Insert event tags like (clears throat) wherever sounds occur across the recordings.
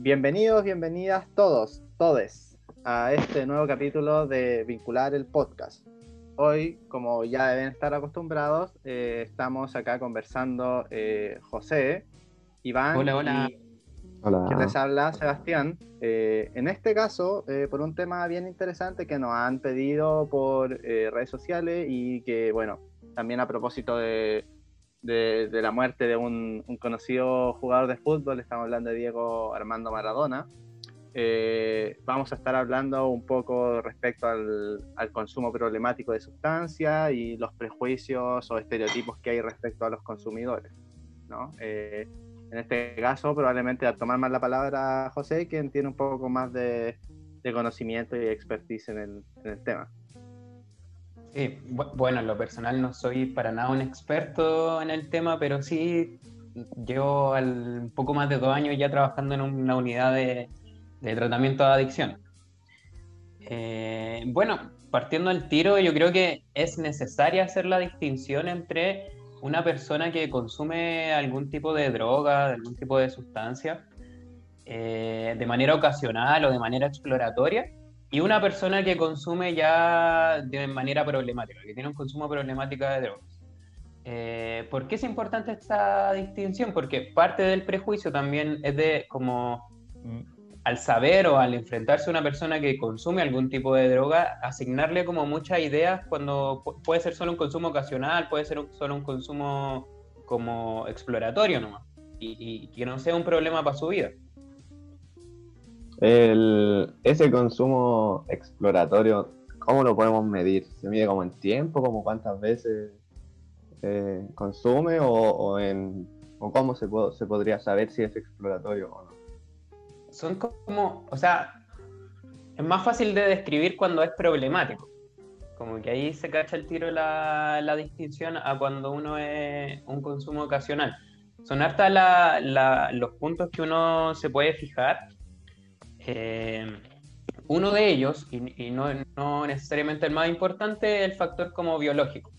Bienvenidos, bienvenidas todos, todes, a este nuevo capítulo de Vincular el Podcast. Hoy, como ya deben estar acostumbrados, eh, estamos acá conversando eh, José, Iván Hola, hola. y Hola. que les habla Sebastián. Eh, en este caso, eh, por un tema bien interesante que nos han pedido por eh, redes sociales y que, bueno, también a propósito de, de- la muerte de un, conocido jugador de fútbol, estamos hablando de Diego Armando Maradona. eh, vamos a estar hablando un poco respecto al, consumo problemático de sustancias y los prejuicios o estereotipos que hay respecto a los consumidores. ¿no? Eh, en este caso, probablemente al tomar más la palabra José, quien tiene un poco más de, conocimiento y expertise en el tema. Sí, bu- bueno, en lo personal no soy para nada un experto en el tema, pero sí llevo al- un poco más de dos años ya trabajando en una unidad de, tratamiento de adicción. Eh, bueno, partiendo al tiro, yo creo que es necesaria hacer la distinción entre una persona que consume algún tipo de droga, algún tipo de sustancia, eh, de manera ocasional o de manera exploratoria, y una persona que consume ya de manera problemática, que tiene un consumo problemático de drogas. Eh, ¿Por qué es importante esta distinción? Porque parte del prejuicio también es de como mm, al saber o al enfrentarse a una persona que consume algún tipo de droga, asignarle como muchas ideas cuando pu- puede ser solo un consumo ocasional, puede ser un- solo un consumo como exploratorio nomás, y, y que no sea un problema para su vida. El, ese consumo exploratorio, ¿cómo lo podemos medir? ¿Se mide como en tiempo, como cuántas veces eh, consume o, en, o cómo se, po- se podría saber si es exploratorio o no? son como, o sea, es más fácil de describir cuando es problemático. Como que ahí se cacha el tiro la, la distinción a cuando uno es un consumo ocasional. Son hartas la- la- los puntos que uno se puede fijar. Eh, uno de ellos, y, y no, no necesariamente el más importante, es el factor como biológico.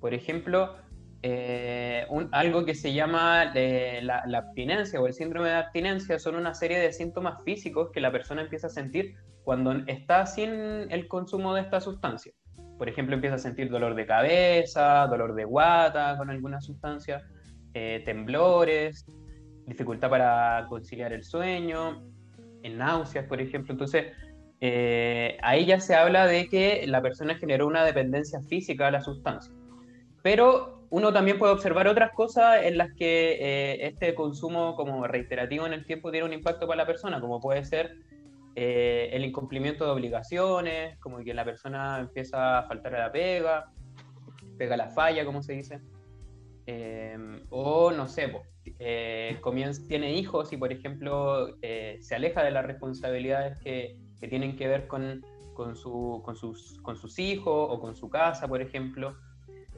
Por ejemplo, eh, un- algo que se llama eh, la, la abstinencia o el síndrome de abstinencia son una serie de síntomas físicos que la persona empieza a sentir cuando está sin el consumo de esta sustancia. Por ejemplo, empieza a sentir dolor de cabeza, dolor de guata con alguna sustancia, eh, temblores, dificultad para conciliar el sueño, en náuseas, por ejemplo. Entonces, eh, ahí ya se habla de que la persona generó una dependencia física a la sustancia. Pero uno también puede observar otras cosas en las que eh, este consumo como reiterativo en el tiempo tiene un impacto para la persona, como puede ser eh, el incumplimiento de obligaciones, como que la persona empieza a faltar a la pega, pega la falla, como se dice. Eh, o no sé, po, eh, tiene hijos y por ejemplo eh, se aleja de las responsabilidades que, tienen que ver con sus hijos o con su casa, por ejemplo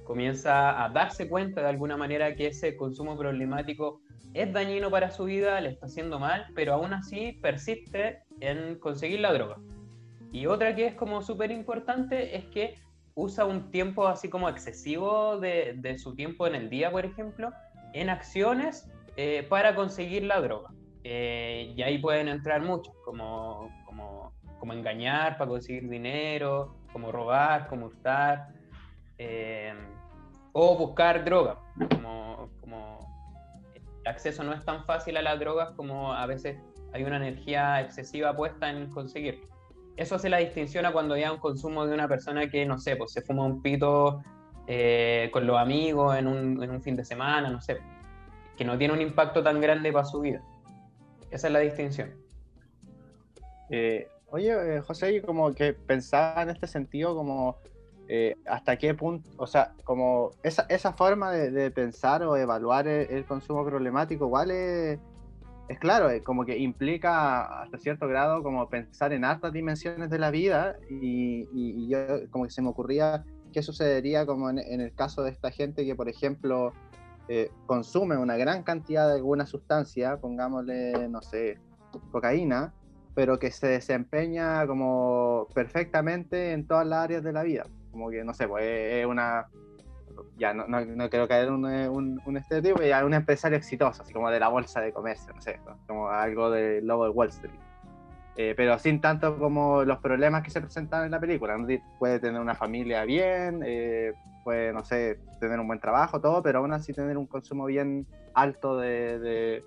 comienza a darse cuenta de alguna manera que ese consumo problemático es dañino para su vida, le está haciendo mal, pero aún así persiste en conseguir la droga. Y otra que es como súper importante es que usa un tiempo así como excesivo de, su tiempo en el día, por ejemplo, en acciones eh, para conseguir la droga. Eh, y ahí pueden entrar muchos, como, como, engañar para conseguir dinero, como robar, como hurtar, eh, o buscar droga. Como, el acceso no es tan fácil a las drogas como a veces hay una energía excesiva puesta en conseguir. Eso hace la distinción a cuando hay un consumo de una persona que, no sé, pues se fuma un pito eh, con los amigos en un, en un fin de semana, no sé, que no tiene un impacto tan grande para su vida. Esa es la distinción. Eh, oye, eh, José, como que pensaba en este sentido como eh, hasta qué punto, o sea, como esa, esa forma de, de pensar o evaluar el, el consumo problemático igual es, es claro, eh, como que implica hasta cierto grado como pensar en hartas dimensiones de la vida y, y- yo como que se me ocurría qué sucedería como en, en el caso de esta gente que, por ejemplo, eh, consume una gran cantidad de alguna sustancia, pongámosle, no sé, cocaína, pero que se desempeña como perfectamente en todas las áreas de la vida. Como que, no sé, pues es una, ya no, no, no quiero caer un, un, un estereotipo, ya un empresario exitoso, así como de la bolsa de comercio, no sé, ¿no? como algo del lobo de Wall Street. Eh, pero sin tanto como los problemas que se presentan en la película. Puede tener una familia bien, eh, puede, no sé, tener un buen trabajo, todo, pero aún así tener un consumo bien alto de, de,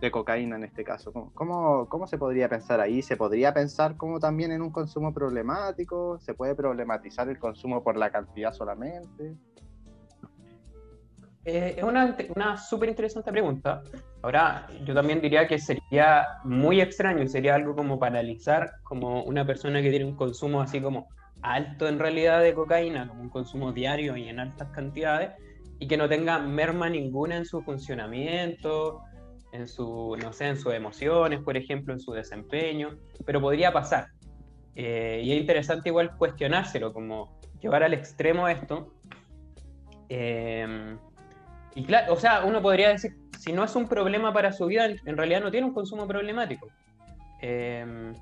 de cocaína en este caso. ¿Cómo, ¿Cómo, se podría pensar ahí? ¿Se podría pensar como también en un consumo problemático? ¿Se puede problematizar el consumo por la cantidad solamente? Eh, es una, una súper interesante pregunta. Ahora, yo también diría que sería muy extraño sería algo como paralizar como una persona que tiene un consumo así como alto en realidad de cocaína, como un consumo diario y en altas cantidades, y que no tenga merma ninguna en su funcionamiento, en su, no sé, en sus emociones, por ejemplo, en su desempeño, pero podría pasar. Eh, y es interesante igual cuestionárselo, como llevar al extremo esto. Eh, y claro, o sea, uno podría decir, si no es un problema para su vida, en realidad no tiene un consumo problemático. Eh,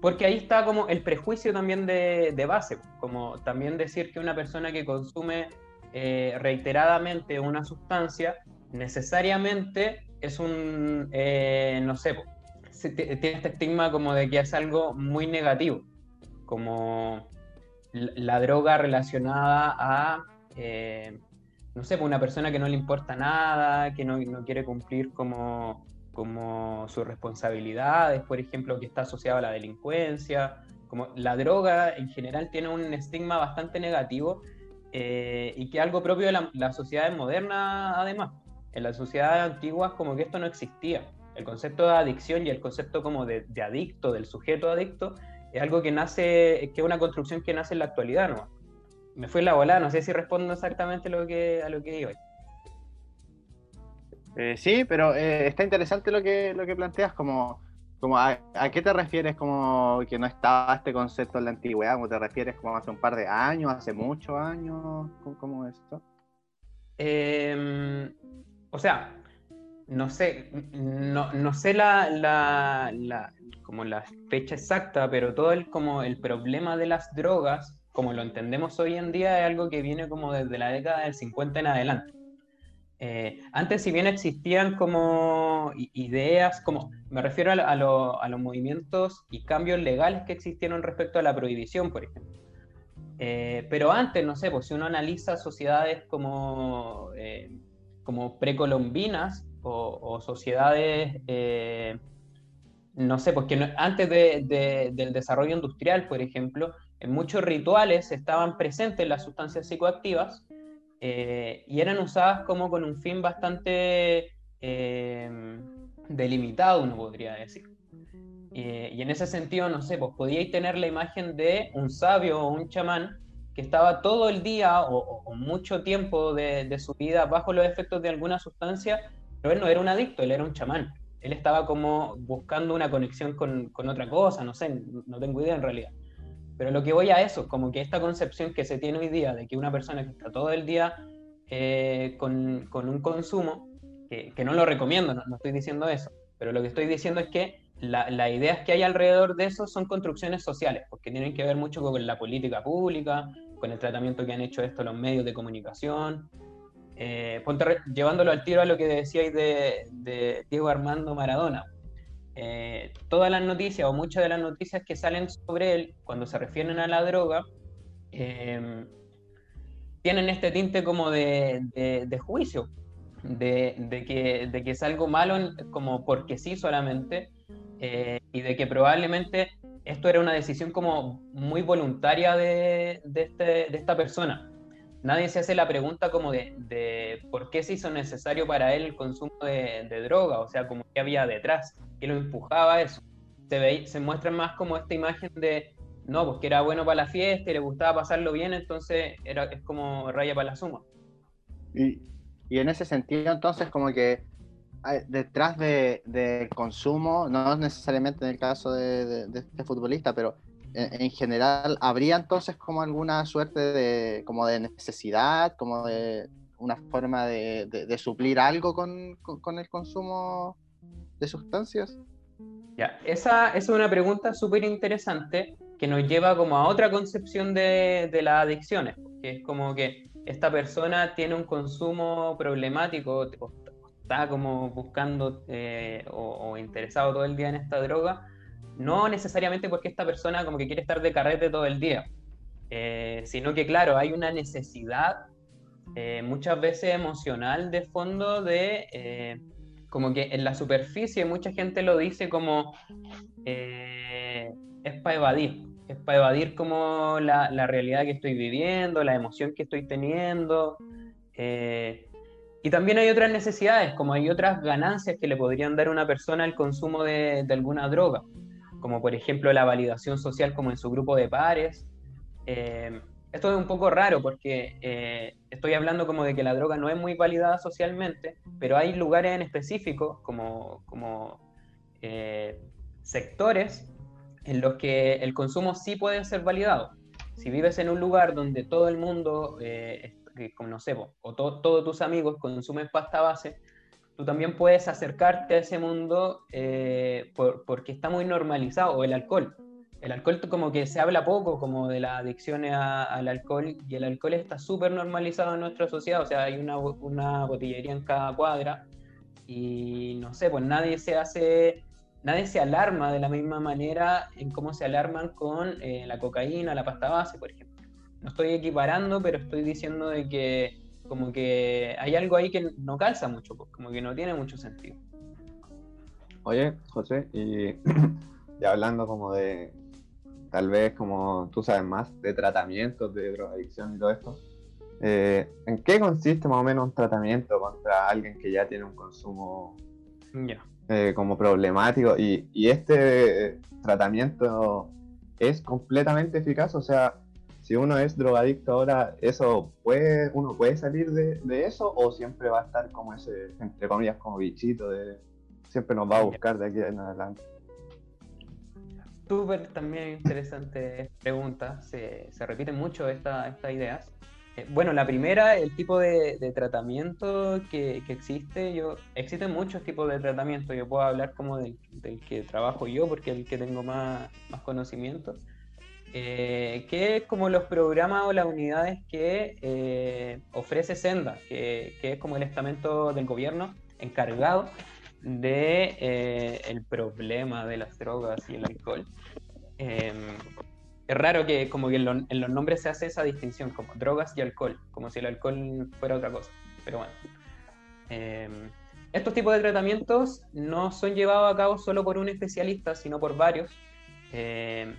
porque ahí está como el prejuicio también de, de, base, como también decir que una persona que consume eh, reiteradamente una sustancia necesariamente es un, eh, no sé, tiene este estigma como de que es algo muy negativo, como la droga relacionada a eh, no sé, pues una persona que no le importa nada, que no, no quiere cumplir como, como sus responsabilidades, por ejemplo, que está asociado a la delincuencia. Como la droga en general tiene un estigma bastante negativo eh, y que algo propio de la, la sociedad moderna además. En las sociedades antiguas como que esto no existía. El concepto de adicción y el concepto como de, de adicto, del sujeto adicto, es algo que nace, que es una construcción que nace en la actualidad, ¿no? Me fue la bola, no sé si respondo exactamente lo que, a lo que digo. Eh, sí, pero eh, está interesante lo que, lo que planteas, como, como a, a, qué te refieres como que no estaba este concepto en la antigüedad, ¿cómo te refieres como hace un par de años, hace muchos años? ¿Cómo, cómo es esto? Eh, o sea, no sé, no, no sé la, la, la, como la fecha exacta, pero todo el, como el problema de las drogas como lo entendemos hoy en día, es algo que viene como desde la década del 50 en adelante. Eh, antes, si bien existían como ideas, como me refiero a, lo, a, los movimientos y cambios legales que existieron respecto a la prohibición, por ejemplo. Eh, pero antes, no sé, pues si uno analiza sociedades como, eh, como precolombinas o, o sociedades, eh, no sé, pues que no, antes de, de, del desarrollo industrial, por ejemplo, en muchos rituales estaban presentes las sustancias psicoactivas eh, y eran usadas como con un fin bastante eh, delimitado, uno podría decir. Eh, y en ese sentido, no sé, pues podíais tener la imagen de un sabio o un chamán que estaba todo el día o, mucho tiempo de, de, su vida bajo los efectos de alguna sustancia, pero él no era un adicto, él era un chamán. Él estaba como buscando una conexión con, con otra cosa, no sé, no tengo idea en realidad. Pero lo que voy a eso, como que esta concepción que se tiene hoy día de que una persona que está todo el día eh, con, con, un consumo, que, no lo recomiendo, no, estoy diciendo eso, pero lo que estoy diciendo es que las la ideas que hay alrededor de eso son construcciones sociales, porque tienen que ver mucho con la política pública, con el tratamiento que han hecho esto los medios de comunicación. Eh, llevándolo al tiro a lo que decíais de, de Diego Armando Maradona eh, todas las noticias o muchas de las noticias que salen sobre él cuando se refieren a la droga eh, tienen este tinte como de, juicio, de, que, es algo malo como porque sí solamente eh, y de que probablemente esto era una decisión como muy voluntaria de, este, de esta persona nadie se hace la pregunta como de, de, por qué se hizo necesario para él el consumo de, de droga, o sea, como qué había detrás, qué lo empujaba a eso. Se, ve, se muestra más como esta imagen de, no, pues que era bueno para la fiesta y le gustaba pasarlo bien, entonces era, es como raya para la suma. Y, en ese sentido, entonces, como que detrás del de consumo, no necesariamente en el caso de, de este futbolista, pero en general, ¿habría entonces como alguna suerte de, como de necesidad, como de una forma de, suplir algo con, con, el consumo de sustancias? Ya, esa, es una pregunta súper interesante que nos lleva como a otra concepción de, de las adicciones, que es como que esta persona tiene un consumo problemático está como buscando eh, o, interesado todo el día en esta droga, no necesariamente porque esta persona como que quiere estar de carrete todo el día, eh, sino que claro, hay una necesidad eh, muchas veces emocional de fondo de como que en la superficie mucha gente lo dice como es para evadir, es para evadir como la, la, realidad que estoy viviendo, la emoción que estoy teniendo. Eh, y también hay otras necesidades, como hay otras ganancias que le podrían dar a una persona el consumo de, de alguna droga, como por ejemplo la validación social como en su grupo de pares. Eh, esto es un poco raro porque eh, estoy hablando como de que la droga no es muy validada socialmente, pero hay lugares en específico, como, como sectores en los que el consumo sí puede ser validado. Si vives en un lugar donde todo el mundo, eh, como o todos tus amigos consumen pasta base, tú también puedes acercarte a ese mundo eh, porque está muy normalizado, o el alcohol. El alcohol como que se habla poco como de las adicciones al alcohol y el alcohol está súper normalizado en nuestra sociedad, o sea, hay una, una botillería en cada cuadra y no sé, pues nadie se hace nadie se alarma de la misma manera en cómo se alarman con eh, la cocaína, la pasta base, por ejemplo. No estoy equiparando, pero estoy diciendo de que como que hay algo ahí que no calza mucho, pues, como que no tiene mucho sentido. Oye, José, y, (clears throat) hablando como de, tal vez como tú sabes más, de tratamientos de drogadicción y todo esto, eh, ¿en qué consiste más o menos un tratamiento contra alguien que ya tiene un consumo. Eh, como problemático y, y, este tratamiento es completamente eficaz, o sea, si uno es drogadicto ahora, eso puede, uno puede salir de, de, eso o siempre va a estar como ese, entre comillas, como bichito de siempre nos va a buscar de aquí en adelante. Súper también interesante pregunta, se, se repiten mucho esta, estas ideas. Eh, bueno, la primera, el tipo de, tratamiento que, existe, yo, existen muchos tipos de tratamiento, yo puedo hablar como del, que trabajo yo, porque es el que tengo más, más conocimiento, eh, que es como los programas o las unidades que eh, ofrece Senda, que, que, es como el estamento del gobierno encargado de el problema de las drogas y el alcohol. Em, es raro que como que en, los nombres se hace esa distinción, como drogas y alcohol, como si el alcohol fuera otra cosa. Pero bueno. Em, estos tipos de tratamientos no son llevados a cabo solo por un especialista, sino por varios. Em,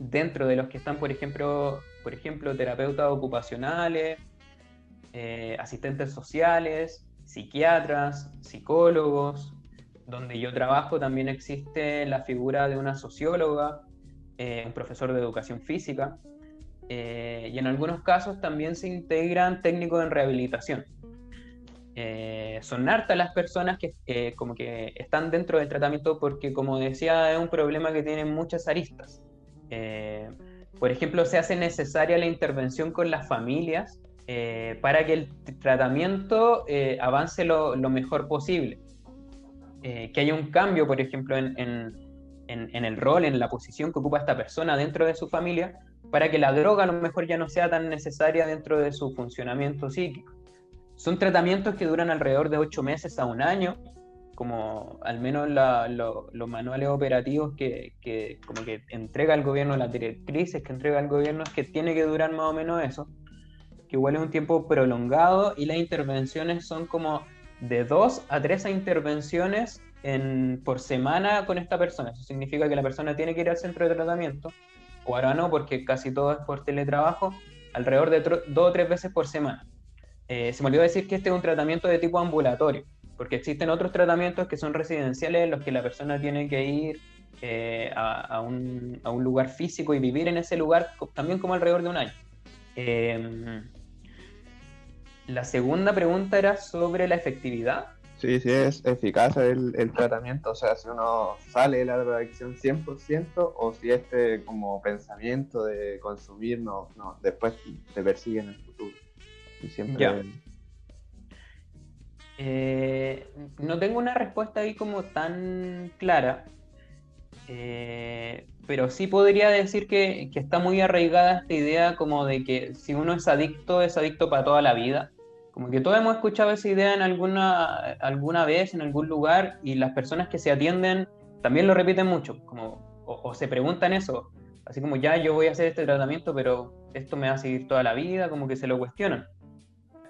dentro de los que están, por ejemplo, por ejemplo terapeutas ocupacionales, eh, asistentes sociales, psiquiatras, psicólogos. Donde yo trabajo también existe la figura de una socióloga, eh, un profesor de educación física, eh, y en algunos casos también se integran técnicos en rehabilitación. Eh, son hartas las personas que como que están dentro del tratamiento porque, como decía, es un problema que tiene muchas aristas. Por ejemplo, se hace necesaria la intervención con las familias para que el tratamiento avance lo, mejor posible. que haya un cambio, por ejemplo, en en, el rol, en la posición que ocupa esta persona dentro de su familia, para que la droga a lo mejor ya no sea tan necesaria dentro de su funcionamiento psíquico. Son tratamientos que duran alrededor de ocho meses a un año, como al menos los manuales operativos que, que, como que entrega el gobierno, las directrices que entrega el gobierno es que tiene que durar más o menos eso, que igual es un tiempo prolongado y las intervenciones son como de dos a tres intervenciones por semana con esta persona. Eso significa que la persona tiene que ir al centro de tratamiento, o ahora no, porque casi todo es por teletrabajo, alrededor de dos o tres veces por semana. Eh, se me olvidó decir que este es un tratamiento de tipo ambulatorio, porque existen otros tratamientos que son residenciales en los que la persona tiene que ir eh, a, un, a, un, lugar físico y vivir en ese lugar también como alrededor de un año. Em, la segunda pregunta era sobre la efectividad. Sí, sí, es eficaz el, tratamiento, o sea, si uno sale de la drogadicción 100% o si este como pensamiento de consumir no, no después te persigue en el futuro. Y siempre... Eh, no tengo una respuesta ahí como tan clara. Eh, pero sí podría decir que, que, está muy arraigada esta idea como de que si uno es adicto, es adicto para toda la vida. Como que todos hemos escuchado esa idea en alguna, alguna vez, en algún lugar, y las personas que se atienden también lo repiten mucho, como, o, o se preguntan eso, así como ya yo voy a hacer este tratamiento, pero esto me va a seguir toda la vida, como que se lo cuestionan.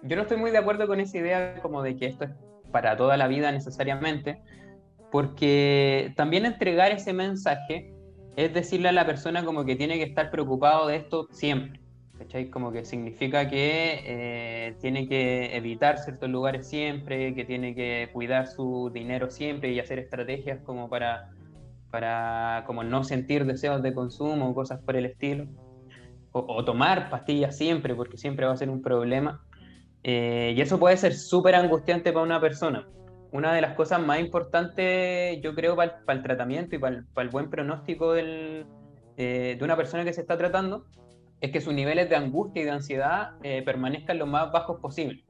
Yo no estoy muy de acuerdo con esa idea como de que esto es para toda la vida necesariamente, porque también entregar ese mensaje es decirle a la persona como que tiene que estar preocupado de esto siempre. ¿cachai? Como que significa que eh, tiene que evitar ciertos lugares siempre, que tiene que cuidar su dinero siempre y hacer estrategias como para, para como no sentir deseos de consumo o cosas por el estilo. O, o tomar pastillas siempre, porque siempre va a ser un problema. Eh, y eso puede ser súper angustiante para una persona una de las cosas más importantes, yo creo, para el, tratamiento y para el, buen pronóstico del, eh, de una persona que se está tratando, es que sus niveles de angustia y de ansiedad eh, permanezcan lo más bajos posible.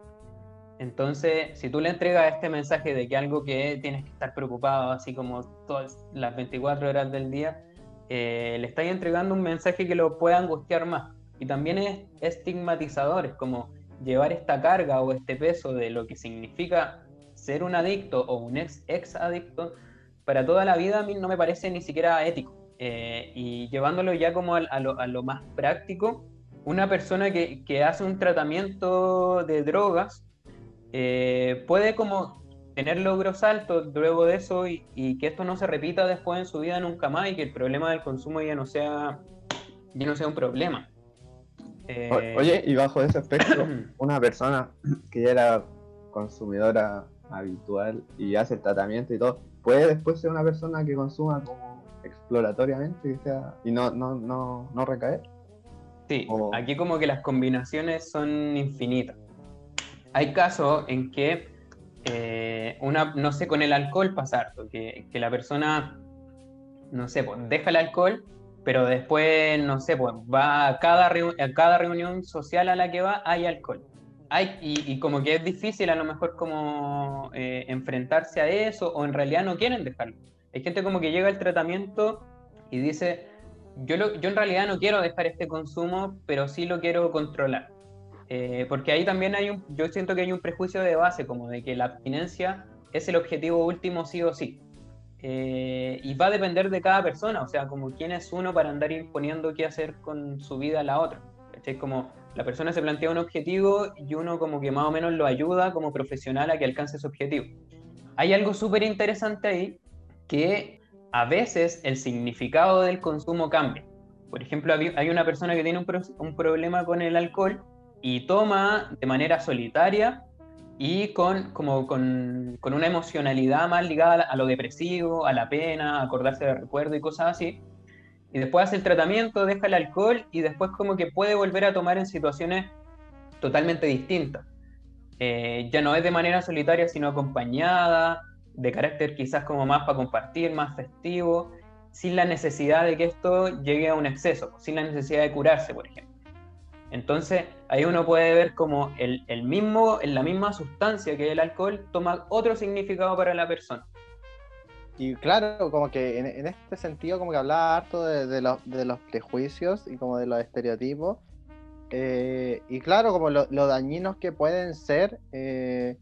Entonces, si tú le entregas este mensaje de que algo que tienes que estar preocupado, así como todas las 24 horas del día, le estás entregando un mensaje que lo pueda angustiar más. Y también es estigmatizador, es como llevar esta carga o este peso de lo que significa ser un adicto o un ex, ex adicto para toda la vida a mí no me parece ni siquiera ético. Eh, y llevándolo ya como a, lo, más práctico, una persona que, que, hace un tratamiento de drogas eh, puede como tener logros altos luego de eso y, y, que esto no se repita después en su vida nunca más y que el problema del consumo ya no sea, ya no sea un problema. Eh... Oye, y bajo ese aspecto, (clears throat) una persona que ya era consumidora habitual y hace el tratamiento y todo, puede después ser una persona que consuma como exploratoriamente sea, y no, no, no, no recaer. Sí, aquí como que las combinaciones son infinitas. Hay casos en que eh, una, no sé, con el alcohol pasar, que, que la persona, no sé, pues deja el alcohol, pero después, no sé, pues va a cada, a cada reunión social a la que va, hay alcohol hay, y, como que es difícil a lo mejor como eh, enfrentarse a eso o en realidad no quieren dejarlo. Hay gente como que llega al tratamiento y dice, yo, yo en realidad no quiero dejar este consumo, pero sí lo quiero controlar. Eh, porque ahí también hay un, yo siento que hay un prejuicio de base, como de que la abstinencia es el objetivo último sí o sí. Eh, y va a depender de cada persona, o sea, como quién es uno para andar imponiendo qué hacer con su vida a la otra. Es como la persona se plantea un objetivo y uno como que más o menos lo ayuda como profesional a que alcance ese objetivo. Hay algo súper interesante ahí que a veces el significado del consumo cambia. Por ejemplo, hay una persona que tiene un problema con el alcohol y toma de manera solitaria y con, como con, con, una emocionalidad más ligada a lo depresivo, a la pena, a acordarse de recuerdo y cosas así y después hace el tratamiento, deja el alcohol y después como que puede volver a tomar en situaciones totalmente distintas. Eh, ya no es de manera solitaria, sino acompañada, de carácter quizás como más para compartir, más festivo, sin la necesidad de que esto llegue a un exceso, sin la necesidad de curarse, por ejemplo. Entonces, ahí uno puede ver como el, el mismo, la misma sustancia que el alcohol toma otro significado para la persona. Y claro, como que en, este sentido, como que hablaba harto de, los, prejuicios y como de los estereotipos. Eh, y claro, como lo, dañinos que pueden ser eh,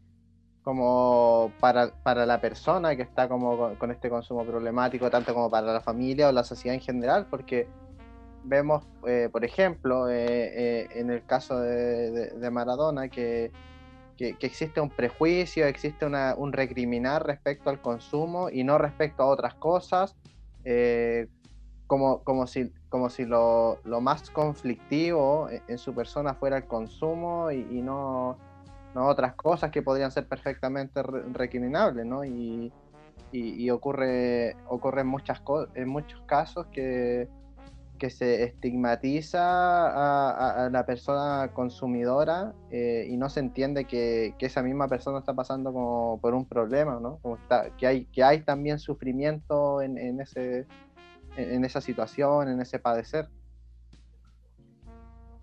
como para, para, la persona que está como con, este consumo problemático, tanto como para la familia o la sociedad en general, porque vemos, eh, por ejemplo, en el caso de, de Maradona, que que, existe un prejuicio, existe un recriminar respecto al consumo y no respecto a otras cosas, eh, como, como si, como si lo, lo, más conflictivo en su persona fuera el consumo y, no, no, otras cosas que podrían ser perfectamente recriminables, ¿no? Y, y, ocurre, ocurre en, muchas en muchos casos que que se estigmatiza a, la persona consumidora eh, y no se entiende que, que, esa misma persona está pasando como por un problema, ¿no? Como está, que, hay, que hay también sufrimiento en, ese, en esa situación, en ese padecer.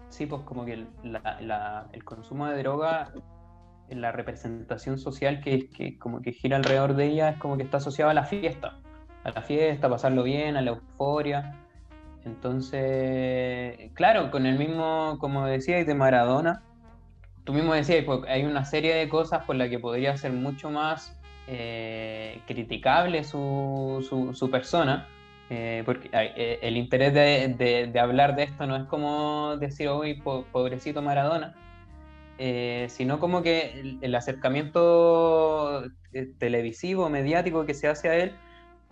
Sí, pues como que el, consumo de droga, la representación social que, que como que gira alrededor de ella es como que está asociado a la fiesta a la fiesta, pasarlo bien, a la euforia. Entonces, claro, con el mismo, como decías, de Maradona, tú mismo decías, pues, hay una serie de cosas por las que podría ser mucho más eh, criticable su, su, persona, eh, porque eh, el interés de, de, hablar de esto no es como decir, hoy pobrecito Maradona, sino como que el, acercamiento televisivo, mediático que se hace a él,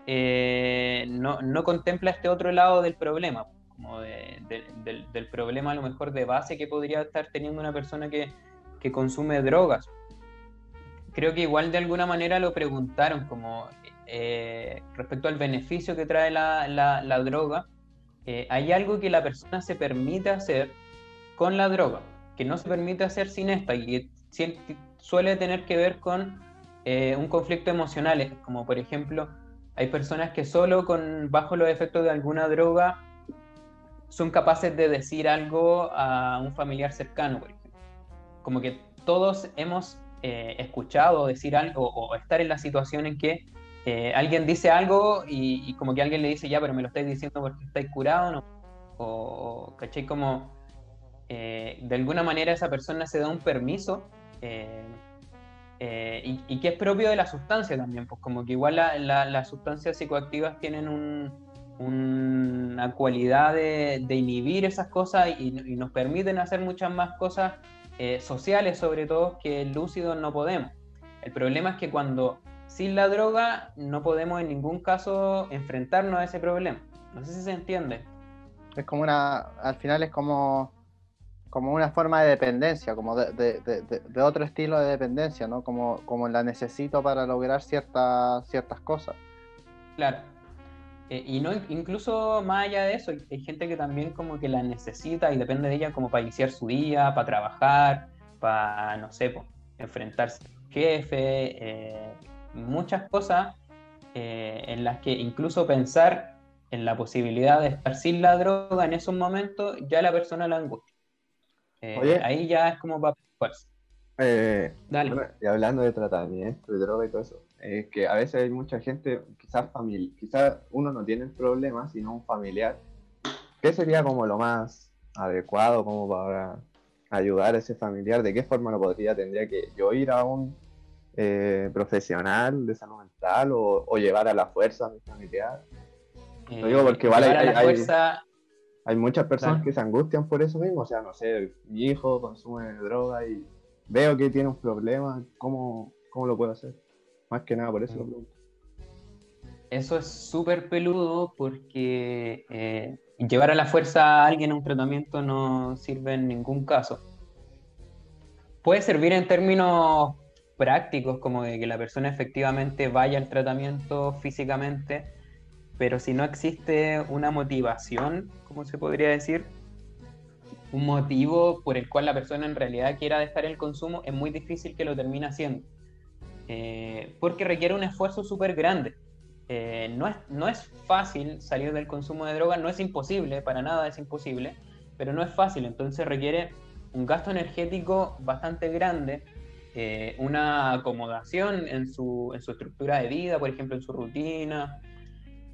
no, no, contempla este otro lado del problema, como del, del, problema a lo mejor de base que podría estar teniendo una persona que, consume drogas. Creo que igual de alguna manera lo preguntaron como eh, respecto al beneficio que trae la, droga, eh, hay algo que la persona se permite hacer con la droga, que no se permite hacer sin esta y suele tener que ver con eh, un conflicto emocional, como por ejemplo hay personas que solo con bajo los efectos de alguna droga son capaces de decir algo a un familiar cercano. Como que todos hemos eh, escuchado decir algo o estar en la situación en que eh, alguien dice algo y, como que alguien le dice, ya, pero me lo estáis diciendo porque estáis curado, ¿no? O, ¿cachai? Como eh, de alguna manera esa persona se da un permiso y, que es propio de la sustancia también, pues como que igual las sustancias psicoactivas tienen una cualidad de, inhibir esas cosas y, y, nos permiten hacer muchas más cosas eh, sociales sobre todo que lúcidos no podemos. El problema es que cuando sin la droga no podemos en ningún caso enfrentarnos a ese problema. No sé si se entiende. Es como una, al final es como, como una forma de dependencia, como de, otro estilo de dependencia, ¿no? Como, como la necesito para lograr ciertas ciertas cosas. Claro. Eh, y no incluso más allá de eso, hay, gente que también como que la necesita y depende de ella como para iniciar su día, para trabajar, para, no sé, enfrentarse al jefe, eh, muchas cosas eh, en las que incluso pensar en la posibilidad de estar sin la droga en esos momentos, ya la persona la angustia. Ahí ya es como para fuerza. Dale. y hablando de tratamiento, de droga y todo eso, es que a veces hay mucha gente, quizás familia, quizás uno no tiene el problema, sino un familiar. ¿Qué sería como lo más adecuado como para ayudar a ese familiar? ¿De qué forma lo podría, tendría que yo ir a un eh, profesional de salud mental o, llevar a la fuerza a mi familiar? Lo digo porque igual hay, muchas personas que se angustian por eso mismo, o sea, no sé, mi hijo consume droga y veo que tiene un problema, ¿cómo, cómo lo puedo hacer? Más que nada, por eso lo pregunto. Eso es súper peludo porque eh, llevar a la fuerza a alguien a un tratamiento no sirve en ningún caso. Puede servir en términos prácticos, como de que la persona efectivamente vaya al tratamiento físicamente, pero si no existe una motivación, como se podría decir, un motivo por el cual la persona en realidad quiera dejar el consumo, es muy difícil que lo termine haciendo. Eh, porque requiere un esfuerzo súper grande. Eh, no, es, no es fácil salir del consumo de drogas, no es imposible, para nada es imposible, pero no es fácil, entonces requiere un gasto energético bastante grande, eh, una acomodación en su, en su, estructura de vida, por ejemplo, en su rutina,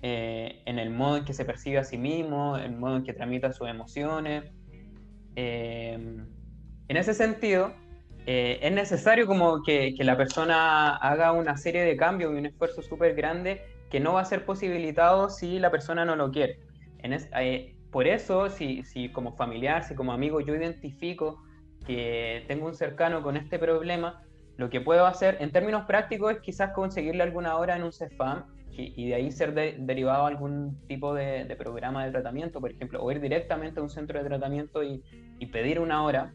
en el modo en que se percibe a sí mismo, en el modo en que tramita sus emociones. en ese sentido, eh, es necesario como que, la persona haga una serie de cambios y un esfuerzo súper grande que no va a ser posibilitado si la persona no lo quiere. Eh, por eso, si, si, como familiar, si como amigo yo identifico que tengo un cercano con este problema, lo que puedo hacer en términos prácticos es quizás conseguirle alguna hora en un CEFAM y, de ahí ser derivado a algún tipo de, programa de tratamiento, por ejemplo, o ir directamente a un centro de tratamiento y, pedir una hora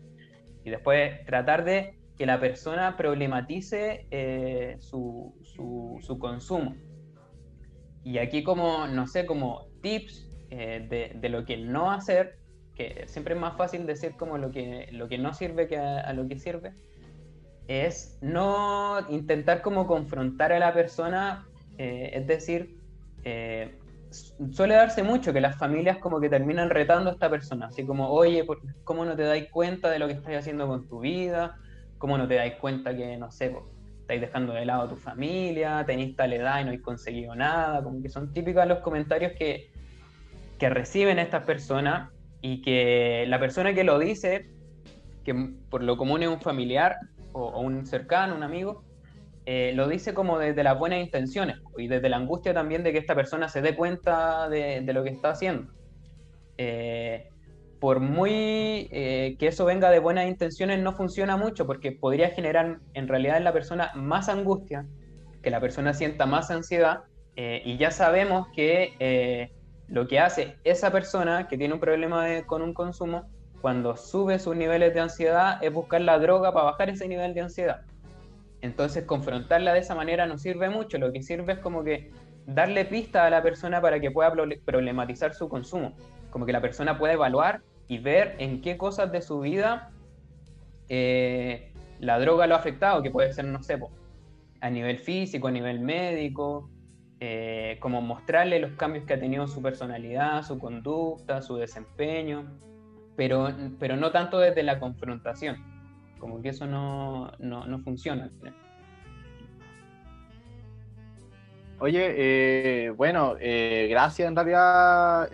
y después tratar de que la persona problematice eh, su, su, consumo. Y aquí como, no sé, como tips eh, de, lo que no hacer, que siempre es más fácil decir como lo que, lo que no sirve que a, lo que sirve, es no intentar como confrontar a la persona, eh, es decir, suele darse mucho que las familias como que terminan retando a esta persona, así como, oye, ¿cómo no te dais cuenta de lo que estás haciendo con tu vida? ¿Cómo no te dais cuenta que, no sé, estáis dejando de lado a tu familia, tenéis tal edad y no habéis conseguido nada, como que son típicos los comentarios que, que reciben estas personas y que la persona que lo dice, que por lo común es un familiar o, un cercano, un amigo, eh, lo dice como desde las buenas intenciones y desde la angustia también de que esta persona se dé cuenta de, lo que está haciendo. Eh, por muy eh, que eso venga de buenas intenciones, no funciona mucho porque podría generar en realidad en la persona más angustia, que la persona sienta más ansiedad y ya sabemos que lo que hace esa persona que tiene un problema con un consumo, cuando sube sus niveles de ansiedad, es buscar la droga para bajar ese nivel de ansiedad. Entonces, confrontarla de esa manera no sirve mucho, lo que sirve es como que darle pista a la persona para que pueda problematizar su consumo, como que la persona pueda evaluar y ver en qué cosas de su vida eh, la droga lo ha afectado, que puede ser, no sé, a nivel físico, a nivel médico, eh, como mostrarle los cambios que ha tenido su personalidad, su conducta, su desempeño, pero, pero no tanto desde la confrontación, como que eso no, no, funciona. Oye, eh, bueno, eh, gracias en realidad,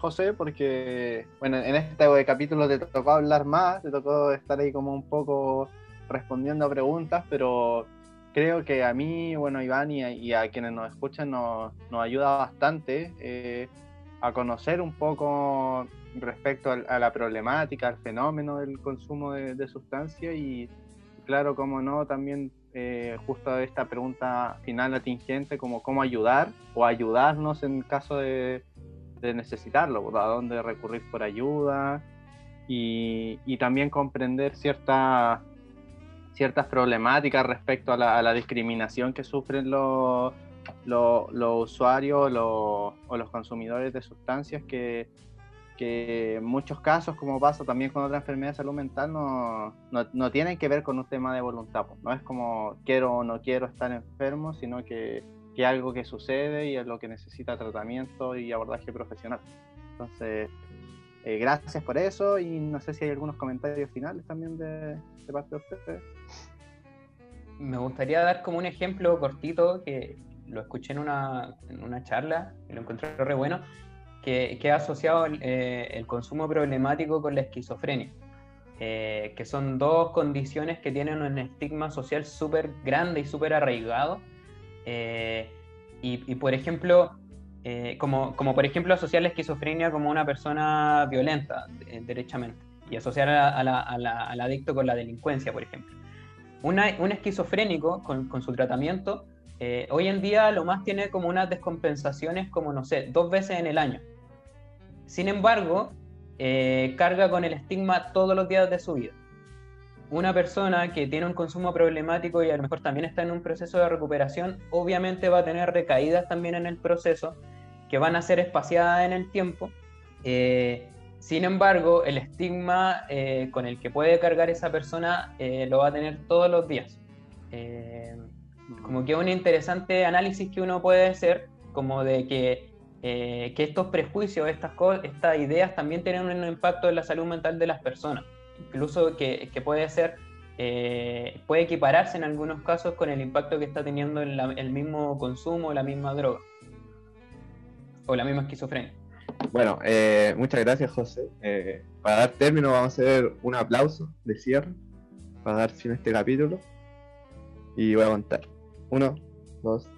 José, porque bueno, en este capítulo te tocó hablar más, te tocó estar ahí como un poco respondiendo a preguntas, pero creo que a mí, bueno, Iván y a, quienes nos escuchan nos, ayuda bastante eh, a conocer un poco respecto a, la problemática, al fenómeno del consumo de, sustancias y, claro, como no, también eh, justo esta pregunta final atingente, como cómo ayudar o ayudarnos en caso de, necesitarlo, a dónde recurrir por ayuda y, y también comprender ciertas ciertas problemáticas respecto a la, discriminación que sufren los, los, usuarios o los consumidores de sustancias que, en muchos casos, como pasa también con otra enfermedad de salud mental, no, no, tienen que ver con un tema de voluntad. Pues. No es como quiero o no quiero estar enfermo, sino que, que algo que sucede y es lo que necesita tratamiento y abordaje profesional. Entonces, eh, gracias por eso y no sé si hay algunos comentarios finales también de, de parte de ustedes. Me gustaría dar como un ejemplo cortito que lo escuché en una, en una charla y lo encontré re bueno, que, que ha asociado el, eh, el, consumo problemático con la esquizofrenia, eh, que son dos condiciones que tienen un estigma social súper grande y súper arraigado. y, y, por ejemplo, eh, como, como, por ejemplo asociar la esquizofrenia como una persona violenta, eh, derechamente, y asociar al adicto con la delincuencia, por ejemplo. un esquizofrénico con, su tratamiento, eh, hoy en día lo más tiene como unas descompensaciones como, no sé, dos veces en el año. Sin embargo, carga con el estigma todos los días de su vida. Una persona que tiene un consumo problemático y a lo mejor también está en un proceso de recuperación, obviamente va a tener recaídas también en el proceso que van a ser espaciadas en el tiempo. Eh, sin embargo, el estigma eh, con el que puede cargar esa persona eh, lo va a tener todos los días. Como que un interesante análisis que uno puede hacer, como de que, que estos prejuicios, estas, estas ideas también tienen un impacto en la salud mental de las personas. Incluso que, que puede ser puede equipararse en algunos casos con el impacto que está teniendo el mismo consumo, la misma droga o la misma esquizofrenia. Bueno, eh, muchas gracias José. Eh, para dar término vamos a hacer un aplauso de cierre para dar fin a este capítulo. Y voy a contar. Uno, dos,